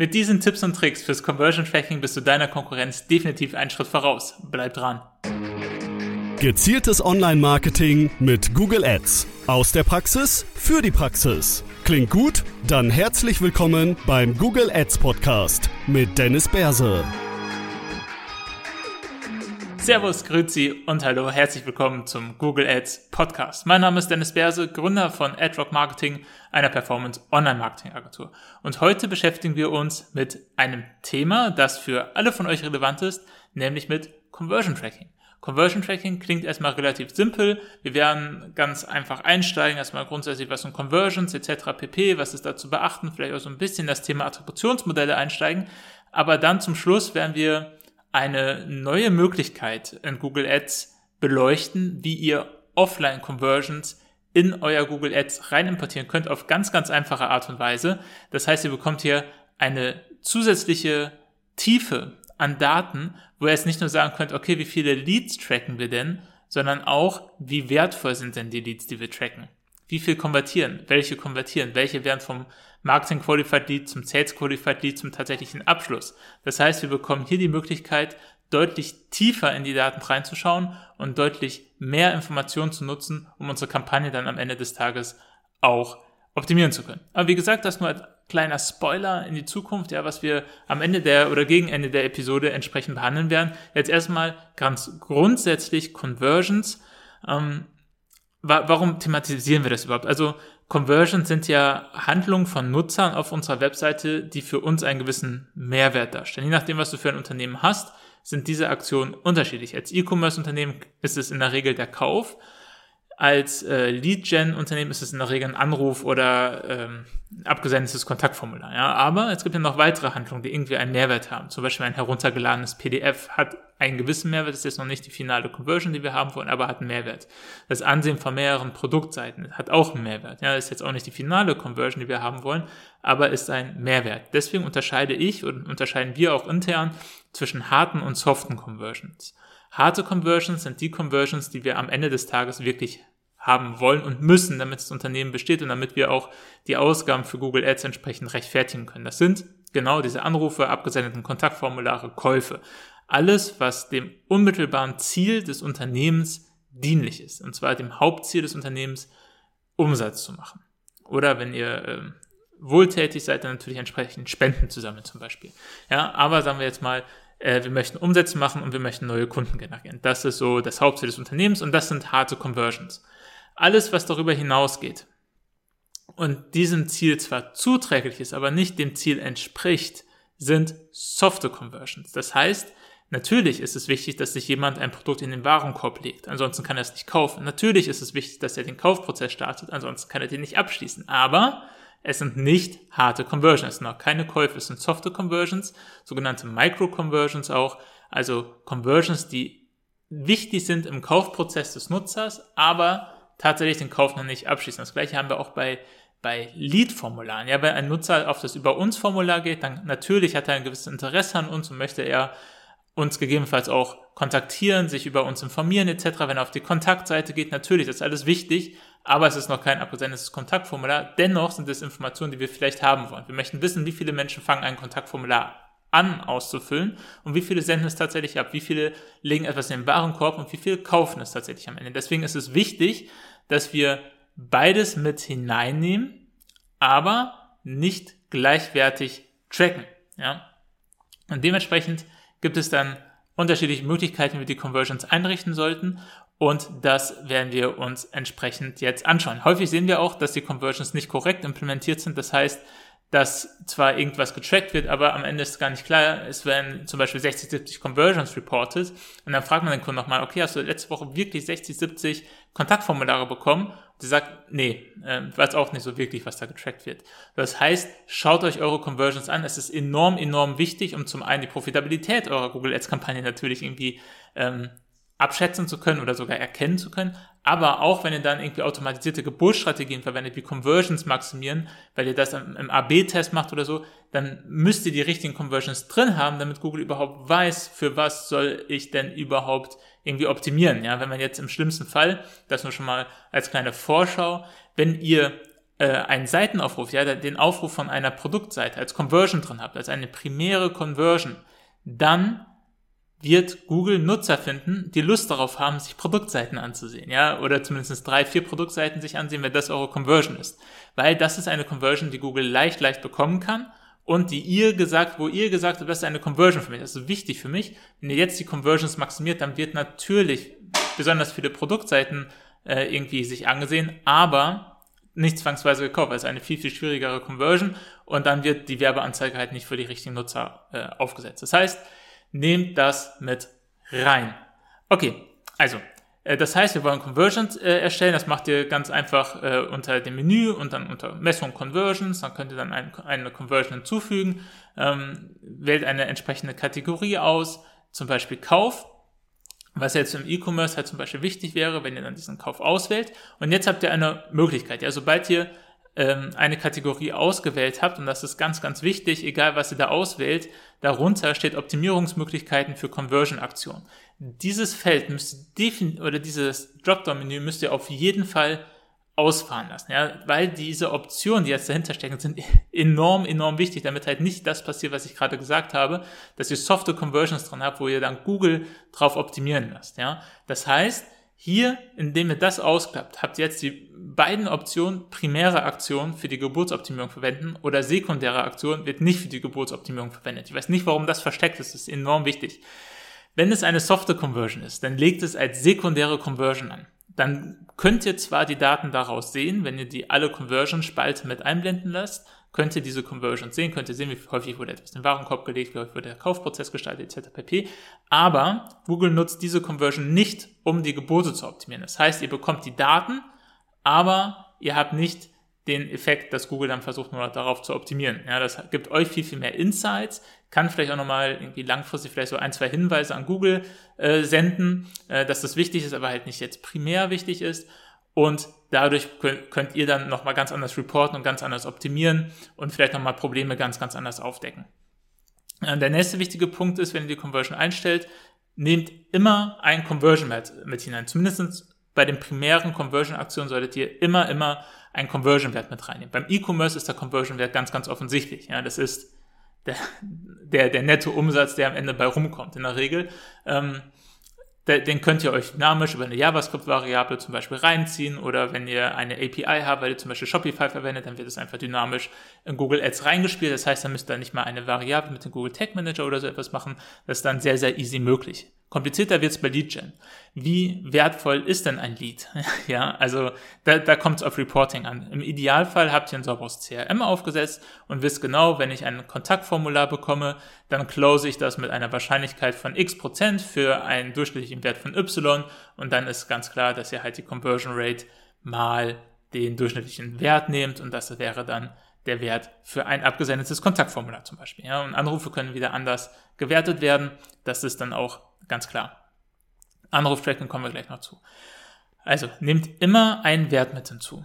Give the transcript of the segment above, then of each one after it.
Mit diesen Tipps und Tricks fürs Conversion Tracking bist du deiner Konkurrenz definitiv einen Schritt voraus. Bleib dran. Gezieltes Online-Marketing mit Google Ads. Aus der Praxis für die Praxis. Klingt gut? Dann herzlich willkommen beim Google Ads Podcast mit Dennis Berse. Servus, Grüezi und hallo, herzlich willkommen zum Google Ads Podcast. Mein Name ist Dennis Berse, Gründer von AdRock Marketing, einer Performance Online Marketing Agentur. Und heute beschäftigen wir uns mit einem Thema, das für alle von euch relevant ist, nämlich mit Conversion Tracking. Conversion Tracking klingt erstmal relativ simpel. Wir werden ganz einfach einsteigen, erstmal grundsätzlich was sind Conversions etc. pp, was ist da zu beachten, vielleicht auch so ein bisschen das Thema Attributionsmodelle einsteigen. Aber dann zum Schluss werden wir eine neue Möglichkeit in Google Ads beleuchten, wie ihr Offline-Conversions in euer Google Ads rein importieren könnt auf ganz, ganz einfache Art und Weise. Das heißt, ihr bekommt hier eine zusätzliche Tiefe an Daten, wo ihr jetzt nicht nur sagen könnt, okay, wie viele Leads tracken wir denn, sondern auch, wie wertvoll sind denn die Leads, die wir tracken. Wie viel konvertieren? Welche konvertieren? Welche werden vom Marketing Qualified Lead zum Sales Qualified Lead zum tatsächlichen Abschluss? Das heißt, wir bekommen hier die Möglichkeit, deutlich tiefer in die Daten reinzuschauen und deutlich mehr Informationen zu nutzen, um unsere Kampagne dann am Ende des Tages auch optimieren zu können. Aber wie gesagt, das nur als kleiner Spoiler in die Zukunft, ja, was wir am Ende der oder gegen Ende der Episode entsprechend behandeln werden. Jetzt erstmal ganz grundsätzlich Conversions. Ähm, warum thematisieren wir das überhaupt? Also Conversions sind ja Handlungen von Nutzern auf unserer Webseite, die für uns einen gewissen Mehrwert darstellen. Je nachdem, was du für ein Unternehmen hast, sind diese Aktionen unterschiedlich. Als E-Commerce-Unternehmen ist es in der Regel der Kauf als äh, Lead-Gen-Unternehmen ist es in der Regel ein Anruf oder ähm, abgesendetes Kontaktformular. Ja? Aber es gibt ja noch weitere Handlungen, die irgendwie einen Mehrwert haben. Zum Beispiel ein heruntergeladenes PDF hat einen gewissen Mehrwert, ist jetzt noch nicht die finale Conversion, die wir haben wollen, aber hat einen Mehrwert. Das Ansehen von mehreren Produktseiten hat auch einen Mehrwert. Ja, das ist jetzt auch nicht die finale Conversion, die wir haben wollen, aber ist ein Mehrwert. Deswegen unterscheide ich und unterscheiden wir auch intern zwischen harten und soften Conversions. Harte Conversions sind die Conversions, die wir am Ende des Tages wirklich haben wollen und müssen, damit das Unternehmen besteht und damit wir auch die Ausgaben für Google Ads entsprechend rechtfertigen können. Das sind genau diese Anrufe, abgesendeten Kontaktformulare, Käufe. Alles, was dem unmittelbaren Ziel des Unternehmens dienlich ist. Und zwar dem Hauptziel des Unternehmens, Umsatz zu machen. Oder wenn ihr äh, wohltätig seid, dann natürlich entsprechend Spenden zu sammeln zum Beispiel. Ja, aber sagen wir jetzt mal, äh, wir möchten Umsätze machen und wir möchten neue Kunden generieren. Das ist so das Hauptziel des Unternehmens und das sind harte Conversions. Alles, was darüber hinausgeht und diesem Ziel zwar zuträglich ist, aber nicht dem Ziel entspricht, sind softe Conversions. Das heißt, Natürlich ist es wichtig, dass sich jemand ein Produkt in den Warenkorb legt, ansonsten kann er es nicht kaufen. Natürlich ist es wichtig, dass er den Kaufprozess startet, ansonsten kann er den nicht abschließen. Aber es sind nicht harte Conversions, es sind auch keine Käufe, es sind softe Conversions, sogenannte Micro-Conversions auch, also Conversions, die wichtig sind im Kaufprozess des Nutzers, aber tatsächlich den Kauf noch nicht abschließen. Das gleiche haben wir auch bei bei Lead-Formularen. Ja, wenn ein Nutzer auf das Über uns Formular geht, dann natürlich hat er ein gewisses Interesse an uns und möchte er uns gegebenenfalls auch kontaktieren, sich über uns informieren etc. Wenn er auf die Kontaktseite geht, natürlich, das ist alles wichtig, aber es ist noch kein abgesendetes Kontaktformular. Dennoch sind es Informationen, die wir vielleicht haben wollen. Wir möchten wissen, wie viele Menschen fangen ein Kontaktformular an auszufüllen und wie viele senden es tatsächlich ab, wie viele legen etwas in den Warenkorb und wie viele kaufen es tatsächlich am Ende. Deswegen ist es wichtig, dass wir beides mit hineinnehmen, aber nicht gleichwertig tracken. Ja? Und dementsprechend gibt es dann unterschiedliche Möglichkeiten, wie wir die Conversions einrichten sollten. Und das werden wir uns entsprechend jetzt anschauen. Häufig sehen wir auch, dass die Conversions nicht korrekt implementiert sind. Das heißt, dass zwar irgendwas getrackt wird, aber am Ende ist gar nicht klar, es werden zum Beispiel 60, 70 Conversions reported und dann fragt man den Kunden nochmal, okay, hast du letzte Woche wirklich 60, 70 Kontaktformulare bekommen? Und sie sagt, nee, äh, weiß auch nicht so wirklich, was da getrackt wird. Das heißt, schaut euch eure Conversions an, es ist enorm, enorm wichtig, um zum einen die Profitabilität eurer Google Ads Kampagne natürlich irgendwie ähm, abschätzen zu können oder sogar erkennen zu können. Aber auch wenn ihr dann irgendwie automatisierte Geburtsstrategien verwendet, wie Conversions maximieren, weil ihr das im, AB-Test macht oder so, dann müsst ihr die richtigen Conversions drin haben, damit Google überhaupt weiß, für was soll ich denn überhaupt irgendwie optimieren. Ja, wenn man jetzt im schlimmsten Fall, das nur schon mal als kleine Vorschau, wenn ihr äh, einen Seitenaufruf, ja, den Aufruf von einer Produktseite als Conversion drin habt, als eine primäre Conversion, dann wird Google Nutzer finden, die Lust darauf haben, sich Produktseiten anzusehen, ja, oder zumindest drei, vier Produktseiten sich ansehen, wenn das eure Conversion ist. Weil das ist eine Conversion, die Google leicht, leicht bekommen kann und die ihr gesagt, wo ihr gesagt habt, das ist eine Conversion für mich, das ist wichtig für mich. Wenn ihr jetzt die Conversions maximiert, dann wird natürlich besonders viele Produktseiten äh, irgendwie sich angesehen, aber nicht zwangsweise gekauft, weil es eine viel, viel schwierigere Conversion und dann wird die Werbeanzeige halt nicht für die richtigen Nutzer äh, aufgesetzt. Das heißt, nehmt das mit rein. Okay, also, äh, das heißt, wir wollen Conversions äh, erstellen. Das macht ihr ganz einfach äh, unter dem Menü und dann unter Messung Conversions. Dann könnt ihr dann ein, eine Conversion hinzufügen. Ähm, wählt eine entsprechende Kategorie aus, zum Beispiel Kauf. Was jetzt im E-Commerce halt zum Beispiel wichtig wäre, wenn ihr dann diesen Kauf auswählt. Und jetzt habt ihr eine Möglichkeit. Ja, sobald ihr ähm, eine Kategorie ausgewählt habt, und das ist ganz, ganz wichtig, egal was ihr da auswählt, darunter steht Optimierungsmöglichkeiten für Conversion-Aktionen. Dieses Feld müsst ihr oder dieses Dropdown-Menü müsst ihr auf jeden Fall ausfahren lassen, ja, weil diese Optionen, die jetzt dahinter stecken, sind enorm, enorm wichtig, damit halt nicht das passiert, was ich gerade gesagt habe, dass ihr softe Conversions dran habt, wo ihr dann Google drauf optimieren lasst, ja. Das heißt, hier, indem ihr das ausklappt, habt ihr jetzt die beiden Optionen primäre Aktion für die Geburtsoptimierung verwenden oder sekundäre Aktion wird nicht für die Geburtsoptimierung verwendet. Ich weiß nicht, warum das versteckt ist, das ist enorm wichtig. Wenn es eine softe Conversion ist, dann legt es als sekundäre Conversion an. Dann könnt ihr zwar die Daten daraus sehen, wenn ihr die alle Conversion-Spalte mit einblenden lasst, könnt ihr diese Conversions sehen, könnt ihr sehen, wie häufig wurde etwas in den Warenkorb gelegt, wie häufig wurde der Kaufprozess gestaltet, etc. pp. Aber Google nutzt diese Conversion nicht, um die Gebote zu optimieren. Das heißt, ihr bekommt die Daten, aber ihr habt nicht den Effekt, dass Google dann versucht, nur darauf zu optimieren. Ja, das gibt euch viel, viel mehr Insights, kann vielleicht auch nochmal irgendwie langfristig vielleicht so ein, zwei Hinweise an Google äh, senden, äh, dass das wichtig ist, aber halt nicht jetzt primär wichtig ist. Und dadurch könnt ihr dann nochmal ganz anders reporten und ganz anders optimieren und vielleicht nochmal Probleme ganz, ganz anders aufdecken. Äh, der nächste wichtige Punkt ist, wenn ihr die Conversion einstellt, nehmt immer ein Conversion-Wert mit hinein. Zumindest bei den primären Conversion-Aktionen solltet ihr immer, immer einen Conversion-Wert mit reinnehmen. Beim E-Commerce ist der Conversion-Wert ganz, ganz offensichtlich. Ja, das ist der, der, der nette Umsatz, der am Ende bei rumkommt in der Regel. Ähm, den könnt ihr euch dynamisch über eine JavaScript-Variable zum Beispiel reinziehen oder wenn ihr eine API habt, weil ihr zum Beispiel Shopify verwendet, dann wird es einfach dynamisch in Google Ads reingespielt. Das heißt, dann müsst ihr nicht mal eine Variable mit dem Google Tag Manager oder so etwas machen. Das ist dann sehr, sehr easy möglich. Komplizierter wird's bei Lead Gen. Wie wertvoll ist denn ein Lead? ja, also da, da kommt auf Reporting an. Im Idealfall habt ihr ein sauberes CRM aufgesetzt und wisst genau, wenn ich ein Kontaktformular bekomme, dann close ich das mit einer Wahrscheinlichkeit von x Prozent für einen durchschnittlichen Wert von y und dann ist ganz klar, dass ihr halt die Conversion Rate mal den durchschnittlichen Wert nehmt und das wäre dann der Wert für ein abgesendetes Kontaktformular zum Beispiel. Ja, und Anrufe können wieder anders gewertet werden. Das ist dann auch ganz klar. Anruftracking kommen wir gleich noch zu. Also, nehmt immer einen Wert mit hinzu.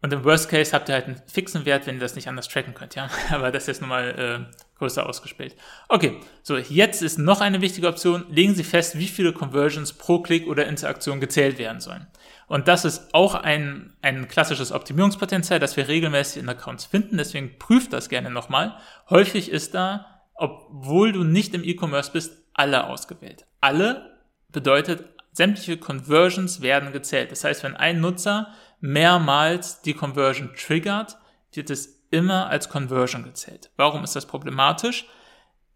Und im Worst Case habt ihr halt einen fixen Wert, wenn ihr das nicht anders tracken könnt, ja. Aber das ist jetzt nochmal äh, größer ausgespielt. Okay, so, jetzt ist noch eine wichtige Option. Legen Sie fest, wie viele Conversions pro Klick oder Interaktion gezählt werden sollen. Und das ist auch ein, ein klassisches Optimierungspotenzial, das wir regelmäßig in Accounts finden. Deswegen prüft das gerne nochmal. Häufig ist da, obwohl du nicht im E-Commerce bist, alle ausgewählt. Alle bedeutet, sämtliche Conversions werden gezählt. Das heißt, wenn ein Nutzer mehrmals die Conversion triggert, wird es immer als Conversion gezählt. Warum ist das problematisch?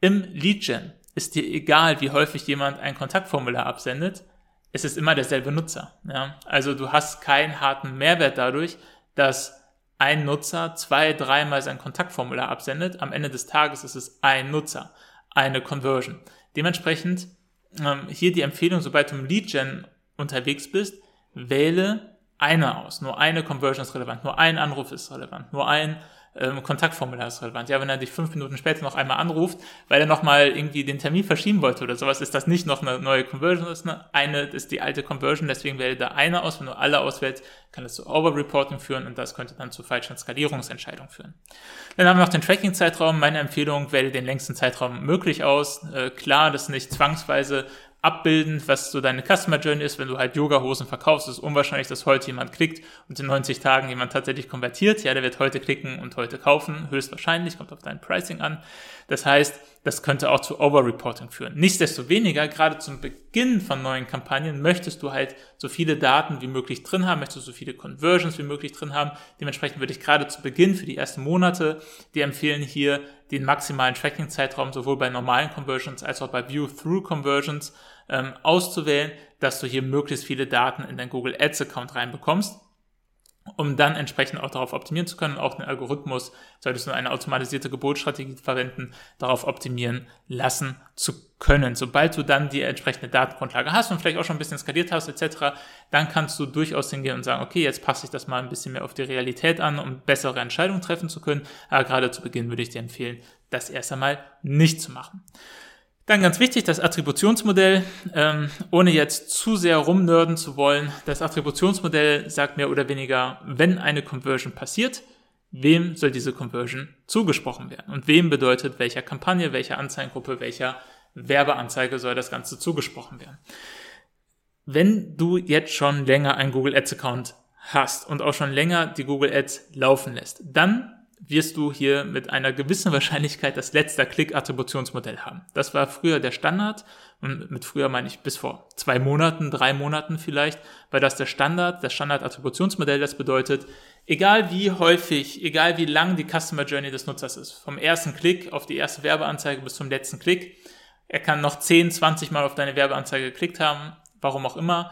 Im Lead-Gen ist dir egal, wie häufig jemand ein Kontaktformular absendet, es ist immer derselbe Nutzer. Ja? Also du hast keinen harten Mehrwert dadurch, dass ein Nutzer zwei, dreimal sein Kontaktformular absendet. Am Ende des Tages ist es ein Nutzer, eine Conversion. Dementsprechend ähm, hier die Empfehlung, sobald du im Lead-Gen unterwegs bist, wähle eine aus. Nur eine Conversion ist relevant, nur ein Anruf ist relevant, nur ein ähm, Kontaktformular ist relevant. Ja, wenn er dich fünf Minuten später noch einmal anruft, weil er nochmal irgendwie den Termin verschieben wollte oder sowas, ist das nicht noch eine neue Conversion, das ist eine, eine ist die alte Conversion, deswegen wähle da eine aus. Wenn du alle auswählst, kann das zu Overreporting führen und das könnte dann zu falschen Skalierungsentscheidungen führen. Dann haben wir noch den Tracking-Zeitraum. Meine Empfehlung, wähle den längsten Zeitraum möglich aus. Äh, klar, das ist nicht zwangsweise abbilden, was so deine Customer Journey ist. Wenn du halt Yoga-Hosen verkaufst, ist unwahrscheinlich, dass heute jemand klickt und in 90 Tagen jemand tatsächlich konvertiert. Ja, der wird heute klicken und heute kaufen. Höchstwahrscheinlich, kommt auf dein Pricing an. Das heißt, das könnte auch zu Overreporting führen. Nichtsdestoweniger, gerade zum Beginn von neuen Kampagnen möchtest du halt so viele Daten wie möglich drin haben, möchtest du so viele Conversions wie möglich drin haben. Dementsprechend würde ich gerade zu Beginn für die ersten Monate dir empfehlen, hier den maximalen Tracking-Zeitraum sowohl bei normalen Conversions als auch bei View-Through-Conversions ähm, auszuwählen, dass du hier möglichst viele Daten in dein Google Ads-Account reinbekommst um dann entsprechend auch darauf optimieren zu können. Auch den Algorithmus solltest du eine automatisierte Geburtsstrategie verwenden, darauf optimieren lassen zu können. Sobald du dann die entsprechende Datengrundlage hast und vielleicht auch schon ein bisschen skaliert hast etc., dann kannst du durchaus hingehen und sagen, okay, jetzt passe ich das mal ein bisschen mehr auf die Realität an, um bessere Entscheidungen treffen zu können. Aber gerade zu Beginn würde ich dir empfehlen, das erst einmal nicht zu machen. Dann ganz wichtig, das Attributionsmodell, ähm, ohne jetzt zu sehr rumnörden zu wollen. Das Attributionsmodell sagt mehr oder weniger, wenn eine Conversion passiert, wem soll diese Conversion zugesprochen werden? Und wem bedeutet welcher Kampagne, welcher Anzeigengruppe, welcher Werbeanzeige soll das Ganze zugesprochen werden? Wenn du jetzt schon länger einen Google Ads Account hast und auch schon länger die Google Ads laufen lässt, dann wirst du hier mit einer gewissen Wahrscheinlichkeit das letzte Klick-Attributionsmodell haben. Das war früher der Standard und mit früher meine ich bis vor zwei Monaten, drei Monaten vielleicht, war das der Standard, das Standard-Attributionsmodell, das bedeutet, egal wie häufig, egal wie lang die Customer Journey des Nutzers ist, vom ersten Klick auf die erste Werbeanzeige bis zum letzten Klick, er kann noch 10, 20 Mal auf deine Werbeanzeige geklickt haben, warum auch immer,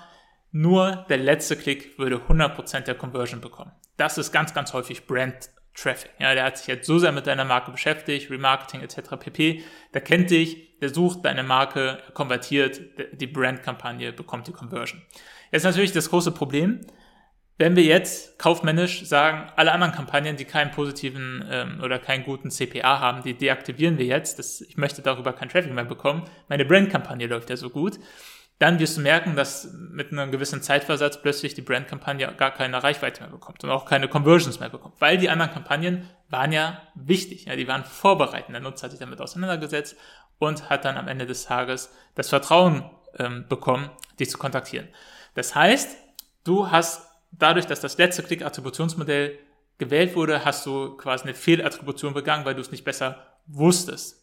nur der letzte Klick würde 100% der Conversion bekommen. Das ist ganz, ganz häufig Brand Traffic. Ja, der hat sich jetzt so sehr mit deiner Marke beschäftigt, Remarketing etc. pp. Der kennt dich, der sucht deine Marke, konvertiert, die Brandkampagne bekommt die Conversion. Jetzt natürlich das große Problem, wenn wir jetzt kaufmännisch sagen, alle anderen Kampagnen, die keinen positiven ähm, oder keinen guten CPA haben, die deaktivieren wir jetzt. Das, ich möchte darüber kein Traffic mehr bekommen. Meine Brandkampagne läuft ja so gut dann wirst du merken, dass mit einem gewissen Zeitversatz plötzlich die Brandkampagne gar keine Reichweite mehr bekommt und auch keine Conversions mehr bekommt, weil die anderen Kampagnen waren ja wichtig, ja, die waren vorbereitend. Der Nutzer hat sich damit auseinandergesetzt und hat dann am Ende des Tages das Vertrauen ähm, bekommen, dich zu kontaktieren. Das heißt, du hast dadurch, dass das letzte Klick-Attributionsmodell gewählt wurde, hast du quasi eine Fehlattribution begangen, weil du es nicht besser wusstest.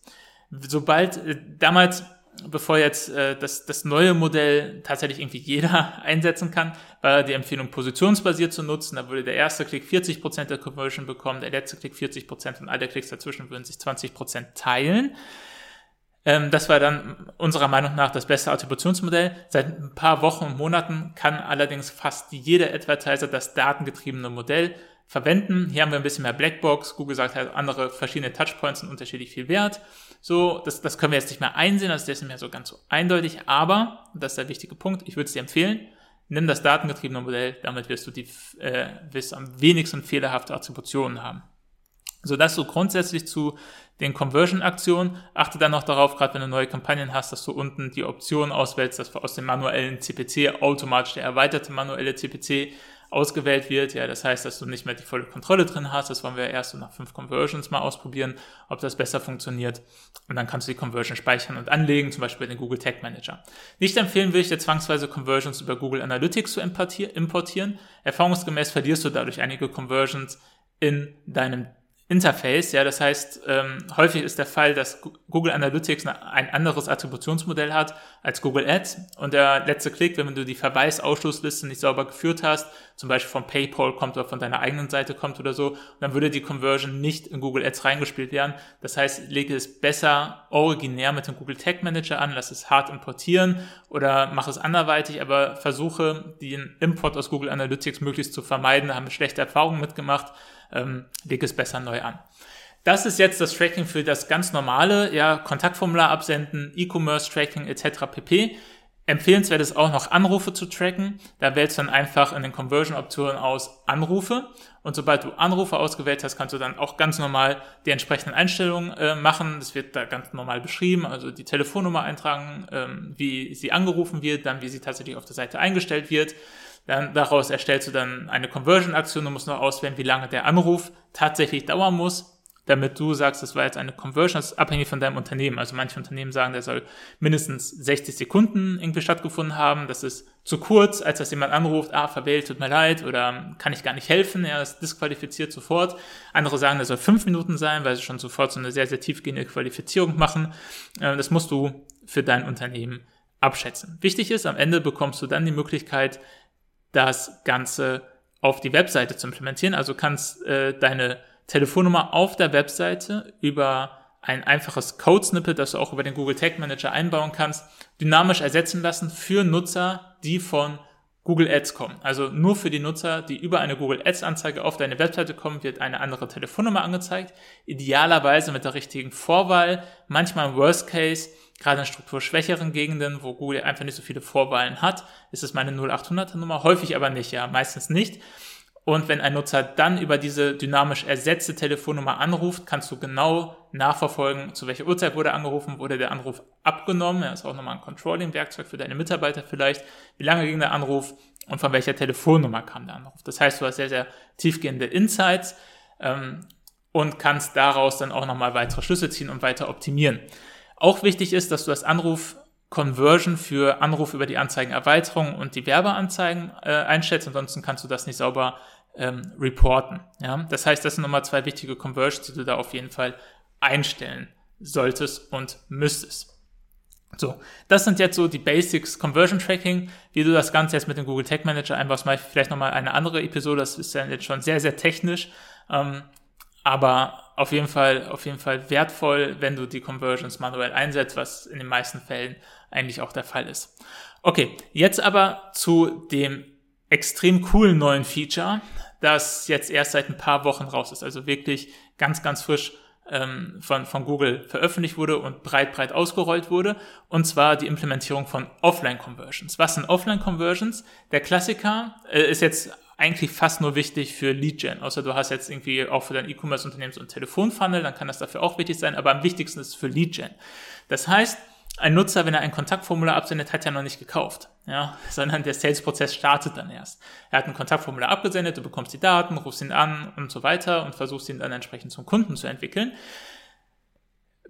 Sobald äh, damals bevor jetzt äh, das, das neue Modell tatsächlich irgendwie jeder einsetzen kann, war die Empfehlung positionsbasiert zu nutzen. Da würde der erste Klick 40% der Conversion bekommen, der letzte Klick 40% und alle Klicks dazwischen würden sich 20% teilen. Ähm, das war dann unserer Meinung nach das beste Attributionsmodell. Seit ein paar Wochen und Monaten kann allerdings fast jeder Advertiser das datengetriebene Modell verwenden. Hier haben wir ein bisschen mehr Blackbox. Google sagt halt, andere verschiedene Touchpoints sind unterschiedlich viel wert. So, das, das können wir jetzt nicht mehr einsehen, das ist jetzt nicht mehr so ganz so eindeutig, aber, das ist der wichtige Punkt, ich würde es dir empfehlen, nimm das datengetriebene Modell, damit wirst du die, äh, wirst am wenigsten fehlerhafte Attributionen haben. So, das so grundsätzlich zu den Conversion-Aktionen. Achte dann noch darauf, gerade wenn du neue Kampagnen hast, dass du unten die Option auswählst, dass aus dem manuellen CPC automatisch der erweiterte manuelle CPC ausgewählt wird. Ja, das heißt, dass du nicht mehr die volle Kontrolle drin hast. Das wollen wir erst so nach fünf Conversions mal ausprobieren, ob das besser funktioniert. Und dann kannst du die Conversion speichern und anlegen, zum Beispiel den Google Tag Manager. Nicht empfehlen würde ich dir zwangsweise Conversions über Google Analytics zu importieren. Erfahrungsgemäß verlierst du dadurch einige Conversions in deinem Interface. Ja, das heißt, ähm, häufig ist der Fall, dass Google Analytics ein anderes Attributionsmodell hat als Google Ads und der letzte Klick, wenn du die Verweisausschlussliste nicht sauber geführt hast, zum Beispiel von PayPal kommt oder von deiner eigenen Seite kommt oder so, dann würde die Conversion nicht in Google Ads reingespielt werden. Das heißt, lege es besser originär mit dem Google Tag Manager an, lass es hart importieren oder mach es anderweitig, aber versuche den Import aus Google Analytics möglichst zu vermeiden. Da haben wir schlechte Erfahrungen mitgemacht ähm, leg es besser neu an. Das ist jetzt das Tracking für das ganz normale, ja, Kontaktformular absenden, E-Commerce-Tracking etc. pp. Empfehlenswert ist auch noch Anrufe zu tracken. Da wählst du dann einfach in den Conversion-Optionen aus Anrufe. Und sobald du Anrufe ausgewählt hast, kannst du dann auch ganz normal die entsprechenden Einstellungen äh, machen. Das wird da ganz normal beschrieben. Also die Telefonnummer eintragen, ähm, wie sie angerufen wird, dann wie sie tatsächlich auf der Seite eingestellt wird. Dann, daraus erstellst du dann eine Conversion-Aktion. Du musst noch auswählen, wie lange der Anruf tatsächlich dauern muss. damit du sagst, das war jetzt eine Conversion, das ist abhängig von deinem Unternehmen. Also manche Unternehmen sagen, der soll mindestens 60 Sekunden irgendwie stattgefunden haben. Das ist zu kurz, als dass jemand anruft, ah, verwählt, tut mir leid oder kann ich gar nicht helfen, er ist disqualifiziert sofort. Andere sagen, der soll fünf Minuten sein, weil sie schon sofort so eine sehr, sehr tiefgehende Qualifizierung machen. Äh, das musst du für dein Unternehmen abschätzen. Wichtig ist, am Ende bekommst du dann die Möglichkeit, das Ganze auf die Webseite zu implementieren. Also kannst äh, deine Telefonnummer auf der Webseite über ein einfaches Code-Snippet, das du auch über den Google Tag Manager einbauen kannst, dynamisch ersetzen lassen für Nutzer, die von Google Ads kommen. Also nur für die Nutzer, die über eine Google Ads Anzeige auf deine Webseite kommen, wird eine andere Telefonnummer angezeigt. Idealerweise mit der richtigen Vorwahl. Manchmal im Worst Case, gerade in strukturschwächeren Gegenden, wo Google einfach nicht so viele Vorwahlen hat, ist es meine 0800er Nummer. Häufig aber nicht, ja, meistens nicht. Und wenn ein Nutzer dann über diese dynamisch ersetzte Telefonnummer anruft, kannst du genau nachverfolgen, zu welcher Uhrzeit wurde angerufen, wurde der Anruf abgenommen. Das ist auch nochmal ein Controlling-Werkzeug für deine Mitarbeiter vielleicht. Wie lange ging der Anruf und von welcher Telefonnummer kam der Anruf? Das heißt, du hast sehr, sehr tiefgehende Insights ähm, und kannst daraus dann auch nochmal weitere Schlüsse ziehen und weiter optimieren. Auch wichtig ist, dass du das Anruf Conversion für Anruf über die Anzeigenerweiterung und die Werbeanzeigen äh, einschätzt. Ansonsten kannst du das nicht sauber ähm, reporten. Ja? Das heißt, das sind nochmal zwei wichtige Conversions, die du da auf jeden Fall einstellen solltest und müsstest. So, das sind jetzt so die Basics Conversion Tracking. Wie du das Ganze jetzt mit dem Google Tag Manager mache ich vielleicht nochmal eine andere Episode. Das ist ja jetzt schon sehr, sehr technisch. Ähm, aber auf jeden Fall, auf jeden Fall wertvoll, wenn du die Conversions manuell einsetzt, was in den meisten Fällen eigentlich auch der Fall ist. Okay, jetzt aber zu dem extrem coolen neuen Feature, das jetzt erst seit ein paar Wochen raus ist. Also wirklich ganz, ganz frisch ähm, von, von Google veröffentlicht wurde und breit, breit ausgerollt wurde. Und zwar die Implementierung von Offline-Conversions. Was sind Offline-Conversions? Der Klassiker äh, ist jetzt eigentlich fast nur wichtig für Lead-Gen. Außer du hast jetzt irgendwie auch für dein E-Commerce-Unternehmen so ein Telefonfunnel, dann kann das dafür auch wichtig sein. Aber am wichtigsten ist es für Lead-Gen. Das heißt, ein Nutzer, wenn er ein Kontaktformular absendet, hat ja noch nicht gekauft, ja, sondern der Sales-Prozess startet dann erst. Er hat ein Kontaktformular abgesendet, du bekommst die Daten, rufst ihn an und so weiter und versuchst ihn dann entsprechend zum Kunden zu entwickeln.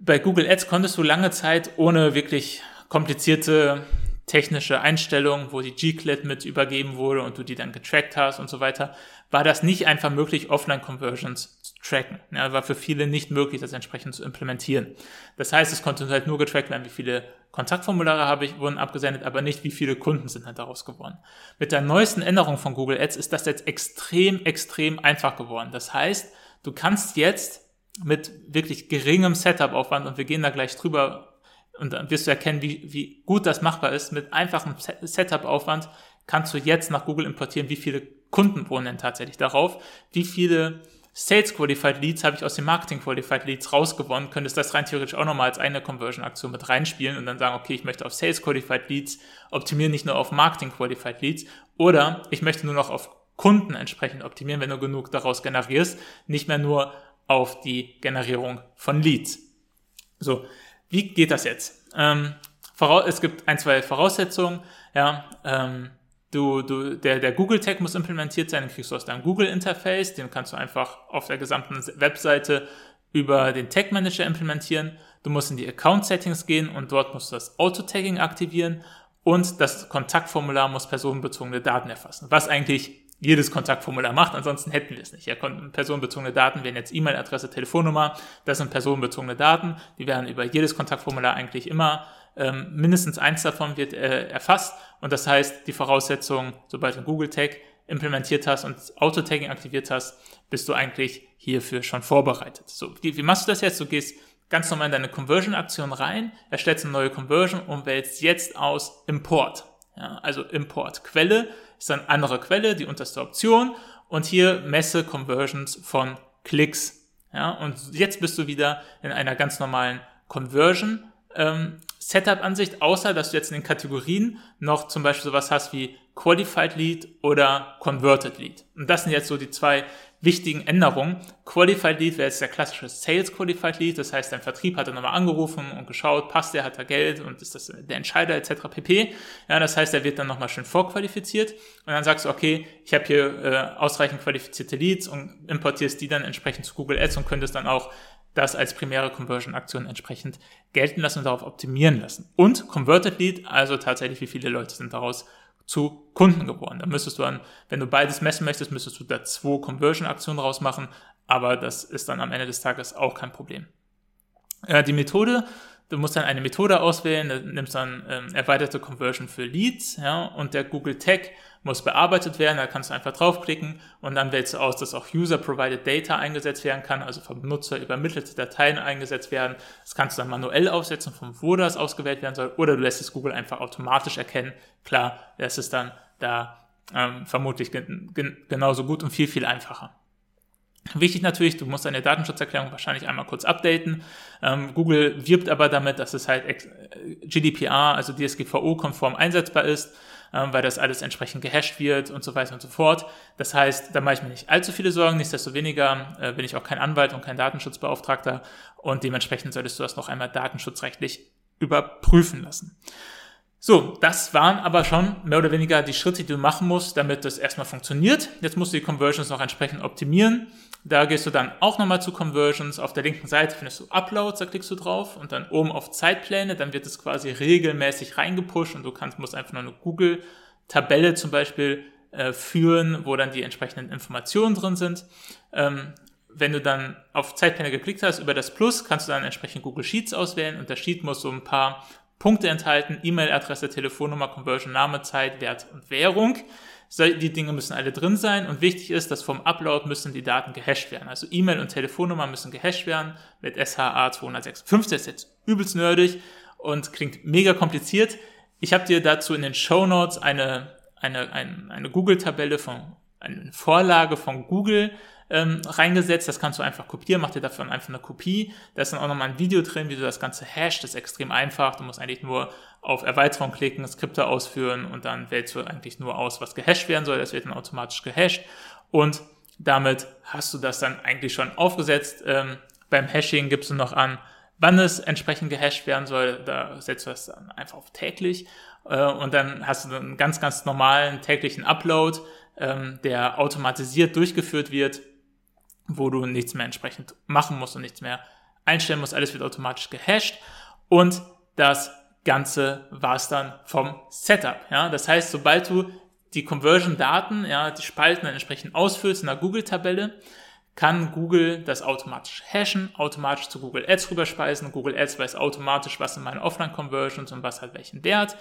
Bei Google Ads konntest du lange Zeit ohne wirklich komplizierte technische Einstellungen, wo die G-Clit mit übergeben wurde und du die dann getrackt hast und so weiter, war das nicht einfach möglich, Offline-Conversions zu tracken. Ja, war für viele nicht möglich, das entsprechend zu implementieren. Das heißt, es konnte halt nur getrackt werden, wie viele Kontaktformulare habe ich, wurden abgesendet, aber nicht, wie viele Kunden sind halt daraus geworden. Mit der neuesten Änderung von Google Ads ist das jetzt extrem, extrem einfach geworden. Das heißt, du kannst jetzt mit wirklich geringem Setup-Aufwand, und wir gehen da gleich drüber, und dann wirst du erkennen, wie, wie gut das machbar ist, mit einfachem Setup-Aufwand kannst du jetzt nach Google importieren, wie viele Kunden wohnen denn tatsächlich darauf, wie viele Sales Qualified Leads habe ich aus den Marketing Qualified Leads rausgewonnen, könntest das rein theoretisch auch nochmal als eine Conversion Aktion mit reinspielen und dann sagen, okay, ich möchte auf Sales Qualified Leads optimieren, nicht nur auf Marketing Qualified Leads oder ich möchte nur noch auf Kunden entsprechend optimieren, wenn du genug daraus generierst, nicht mehr nur auf die Generierung von Leads. So, wie geht das jetzt? Ähm, es gibt ein, zwei Voraussetzungen, ja, ähm, Du, du, der, der Google Tag muss implementiert sein, den kriegst du aus deinem Google Interface, den kannst du einfach auf der gesamten Webseite über den Tag Manager implementieren. Du musst in die Account Settings gehen und dort musst du das Auto-Tagging aktivieren und das Kontaktformular muss personenbezogene Daten erfassen, was eigentlich jedes Kontaktformular macht, ansonsten hätten wir es nicht. Ja, personenbezogene Daten wären jetzt E-Mail-Adresse, Telefonnummer, das sind personenbezogene Daten, die werden über jedes Kontaktformular eigentlich immer ähm, mindestens eins davon wird äh, erfasst und das heißt, die Voraussetzung, sobald du Google Tag implementiert hast und Auto-Tagging aktiviert hast, bist du eigentlich hierfür schon vorbereitet. So, wie, wie machst du das jetzt? Du gehst ganz normal in deine Conversion-Aktion rein, erstellst eine neue Conversion und wählst jetzt aus Import. Ja, also Import. Quelle ist eine andere Quelle, die unterste Option und hier messe Conversions von Klicks. Ja, und jetzt bist du wieder in einer ganz normalen Conversion ähm, Setup-Ansicht, außer dass du jetzt in den Kategorien noch zum Beispiel sowas hast wie Qualified Lead oder Converted Lead. Und das sind jetzt so die zwei wichtigen Änderungen. Qualified Lead wäre jetzt der klassische Sales Qualified Lead, das heißt, dein Vertrieb hat dann nochmal angerufen und geschaut, passt der, hat er Geld und ist das der Entscheider etc. pp. Ja, das heißt, er wird dann nochmal schön vorqualifiziert und dann sagst du, okay, ich habe hier äh, ausreichend qualifizierte Leads und importierst die dann entsprechend zu Google Ads und könntest dann auch das als primäre Conversion-Aktion entsprechend gelten lassen und darauf optimieren lassen. Und Converted Lead, also tatsächlich, wie viele Leute sind daraus zu Kunden geworden. Da müsstest du dann, wenn du beides messen möchtest, müsstest du da zwei Conversion-Aktionen rausmachen, aber das ist dann am Ende des Tages auch kein Problem. Äh, die Methode, du musst dann eine Methode auswählen, nimmst dann ähm, erweiterte Conversion für Leads, ja, und der Google Tag muss bearbeitet werden, da kannst du einfach draufklicken und dann wählst du aus, dass auch User-Provided Data eingesetzt werden kann, also vom Nutzer übermittelte Dateien eingesetzt werden. Das kannst du dann manuell aufsetzen, von wo das ausgewählt werden soll, oder du lässt es Google einfach automatisch erkennen. Klar, das ist dann da ähm, vermutlich gen gen genauso gut und viel, viel einfacher. Wichtig natürlich, du musst deine Datenschutzerklärung wahrscheinlich einmal kurz updaten. Ähm, Google wirbt aber damit, dass es halt äh, GDPR, also DSGVO-konform einsetzbar ist ähm, weil das alles entsprechend gehasht wird und so weiter und so fort. Das heißt, da mache ich mir nicht allzu viele Sorgen. Nichtsdestoweniger äh, bin ich auch kein Anwalt und kein Datenschutzbeauftragter und dementsprechend solltest du das noch einmal datenschutzrechtlich überprüfen lassen. So, das waren aber schon mehr oder weniger die Schritte, die du machen musst, damit das erstmal funktioniert. Jetzt musst du die Conversions noch entsprechend optimieren. Da gehst du dann auch nochmal zu Conversions. Auf der linken Seite findest du Uploads, da klickst du drauf und dann oben auf Zeitpläne, dann wird es quasi regelmäßig reingepusht und du kannst, musst einfach nur eine Google-Tabelle zum Beispiel äh, führen, wo dann die entsprechenden Informationen drin sind. Ähm, wenn du dann auf Zeitpläne geklickt hast, über das Plus, kannst du dann entsprechend Google Sheets auswählen und der Sheet muss so ein paar Punkte enthalten, E-Mail-Adresse, Telefonnummer, Conversion, Name, Zeit, Wert und Währung. Die Dinge müssen alle drin sein und wichtig ist, dass vom Upload müssen die Daten gehasht werden. Also E-Mail und Telefonnummer müssen gehasht werden mit SHA 256. Das ist jetzt übelst nerdig und klingt mega kompliziert. Ich habe dir dazu in den Show Notes eine, eine, eine, eine Google-Tabelle von, eine Vorlage von Google ähm, reingesetzt. Das kannst du einfach kopieren, mach dir davon einfach eine Kopie. Da ist dann auch nochmal ein Video drin, wie du das Ganze hasht. Das ist extrem einfach. Du musst eigentlich nur auf Erweiterung klicken, Skripte ausführen und dann wählst du eigentlich nur aus, was gehasht werden soll. Das wird dann automatisch gehasht. Und damit hast du das dann eigentlich schon aufgesetzt. Ähm, beim Hashing gibst du noch an, wann es entsprechend gehasht werden soll. Da setzt du das dann einfach auf täglich. Äh, und dann hast du einen ganz, ganz normalen täglichen Upload, ähm, der automatisiert durchgeführt wird wo du nichts mehr entsprechend machen musst und nichts mehr einstellen musst. Alles wird automatisch gehasht und das Ganze war es dann vom Setup. Ja? Das heißt, sobald du die Conversion-Daten, ja, die Spalten dann entsprechend ausfüllst in der Google-Tabelle, kann Google das automatisch hashen, automatisch zu Google Ads rüberspeisen. Google Ads weiß automatisch, was sind meine Offline-Conversions und was hat welchen Wert.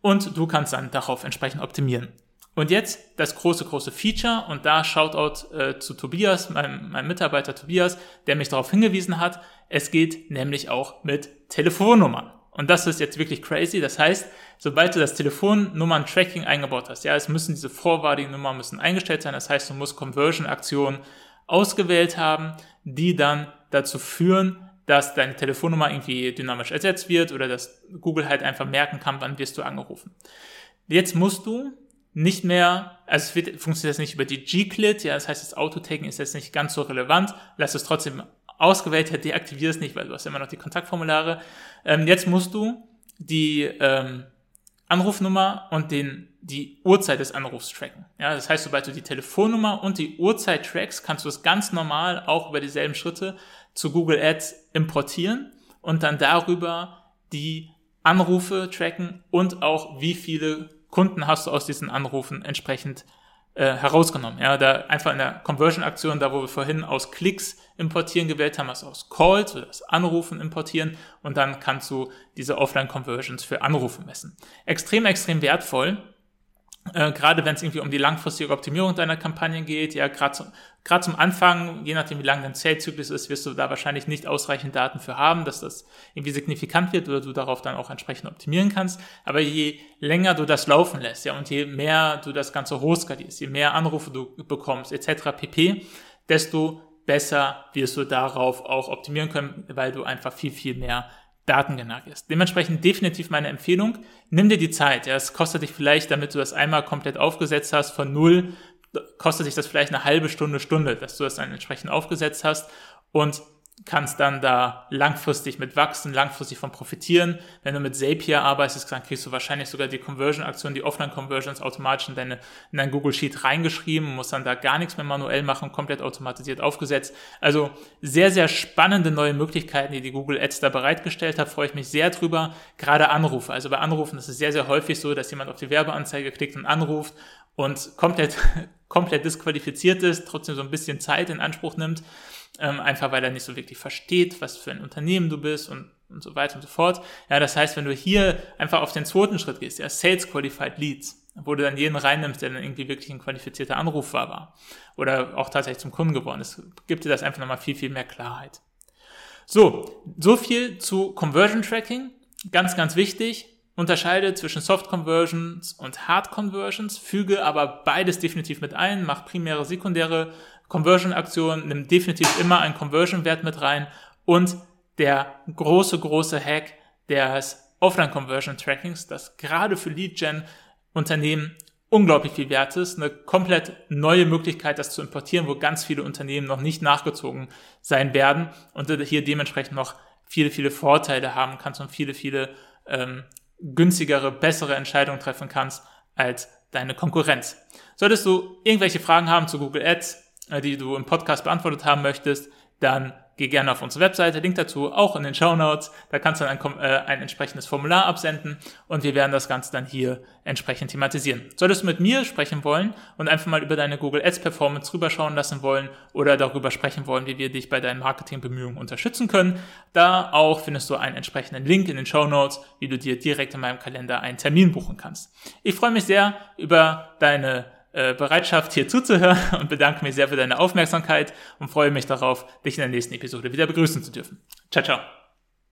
Und du kannst dann darauf entsprechend optimieren. Und jetzt das große, große Feature und da Shoutout äh, zu Tobias, meinem, meinem Mitarbeiter Tobias, der mich darauf hingewiesen hat. Es geht nämlich auch mit Telefonnummern. Und das ist jetzt wirklich crazy. Das heißt, sobald du das Telefonnummern-Tracking eingebaut hast, ja, es müssen diese Forwarding-Nummern müssen eingestellt sein. Das heißt, du musst Conversion-Aktionen ausgewählt haben, die dann dazu führen, dass deine Telefonnummer irgendwie dynamisch ersetzt wird oder dass Google halt einfach merken kann, wann wirst du angerufen. Jetzt musst du nicht mehr, also es wird, funktioniert jetzt nicht über die G-Clit, ja, das heißt, das Autotagging ist jetzt nicht ganz so relevant, lass es trotzdem ausgewählt, deaktivier es nicht, weil du hast immer noch die Kontaktformulare. Ähm, jetzt musst du die ähm, Anrufnummer und den, die Uhrzeit des Anrufs tracken. Ja, das heißt, sobald du die Telefonnummer und die Uhrzeit trackst, kannst du es ganz normal auch über dieselben Schritte zu Google Ads importieren und dann darüber die Anrufe tracken und auch wie viele Kunden hast du aus diesen Anrufen entsprechend äh, herausgenommen. Ja, da einfach in der Conversion-Aktion, da wo wir vorhin aus Klicks importieren gewählt haben, also aus Calls oder das Anrufen importieren und dann kannst du diese Offline-Conversions für Anrufe messen. Extrem, extrem wertvoll, äh, gerade wenn es irgendwie um die langfristige Optimierung deiner Kampagnen geht, ja, gerade zum, gerade zum Anfang, je nachdem wie lang dein Sales-Zyklus ist, wirst du da wahrscheinlich nicht ausreichend Daten für haben, dass das irgendwie signifikant wird oder du darauf dann auch entsprechend optimieren kannst. Aber je länger du das laufen lässt, ja, und je mehr du das Ganze hochskalierst, je mehr Anrufe du bekommst, etc. pp, desto besser wirst du darauf auch optimieren können, weil du einfach viel, viel mehr Daten generierst. Dementsprechend definitiv meine Empfehlung, nimm dir die Zeit. Ja, es kostet dich vielleicht, damit du das einmal komplett aufgesetzt hast, von null, kostet dich das vielleicht eine halbe Stunde, Stunde, dass du das dann entsprechend aufgesetzt hast und kannst dann da langfristig mit wachsen, langfristig von profitieren. Wenn du mit Zapier arbeitest, dann kriegst du wahrscheinlich sogar die Conversion-Aktion, die Offline-Conversions automatisch in, deine, in dein Google Sheet reingeschrieben, musst dann da gar nichts mehr manuell machen, komplett automatisiert aufgesetzt. Also sehr, sehr spannende neue Möglichkeiten, die die Google Ads da bereitgestellt hat, freue ich mich sehr drüber. Gerade Anrufe. Also bei Anrufen ist es sehr, sehr häufig so, dass jemand auf die Werbeanzeige klickt und anruft und komplett, komplett disqualifiziert ist, trotzdem so ein bisschen Zeit in Anspruch nimmt ähm, einfach weil er nicht so wirklich versteht, was für ein Unternehmen du bist und, und so weiter und so fort. Ja, das heißt, wenn du hier einfach auf den zweiten Schritt gehst, ja, Sales Qualified Leads, wo du dann jeden reinnimmst, der dann irgendwie wirklich ein qualifizierter Anruf war, war oder auch tatsächlich zum Kunden geworden ist, gibt dir das einfach nochmal viel, viel mehr Klarheit. So, so viel zu Conversion Tracking. Ganz, ganz wichtig. Unterscheide zwischen Soft Conversions und Hard Conversions, füge aber beides definitiv mit ein, mach primäre, sekundäre Conversion-Aktion, nimm definitiv immer einen Conversion-Wert mit rein und der große, große Hack des Offline-Conversion-Trackings, das gerade für Lead-Gen-Unternehmen unglaublich viel wert ist, eine komplett neue Möglichkeit, das zu importieren, wo ganz viele Unternehmen noch nicht nachgezogen sein werden und hier dementsprechend noch viele, viele Vorteile haben kannst und viele, viele ähm, günstigere, bessere Entscheidungen treffen kannst als deine Konkurrenz. Solltest du irgendwelche Fragen haben zu Google Ads, äh, die du im Podcast beantwortet haben möchtest, dann geh gerne auf unsere Webseite, Link dazu auch in den Show Notes. Da kannst du dann ein, äh, ein entsprechendes Formular absenden und wir werden das Ganze dann hier entsprechend thematisieren. Solltest du mit mir sprechen wollen und einfach mal über deine Google Ads Performance rüberschauen lassen wollen oder darüber sprechen wollen, wie wir dich bei deinen Marketingbemühungen unterstützen können, da auch findest du einen entsprechenden Link in den Show Notes, wie du dir direkt in meinem Kalender einen Termin buchen kannst. Ich freue mich sehr über deine äh, Bereitschaft, hier zuzuhören und bedanke mich sehr für deine Aufmerksamkeit und freue mich darauf, dich in der nächsten Episode wieder begrüßen zu dürfen. Ciao, ciao.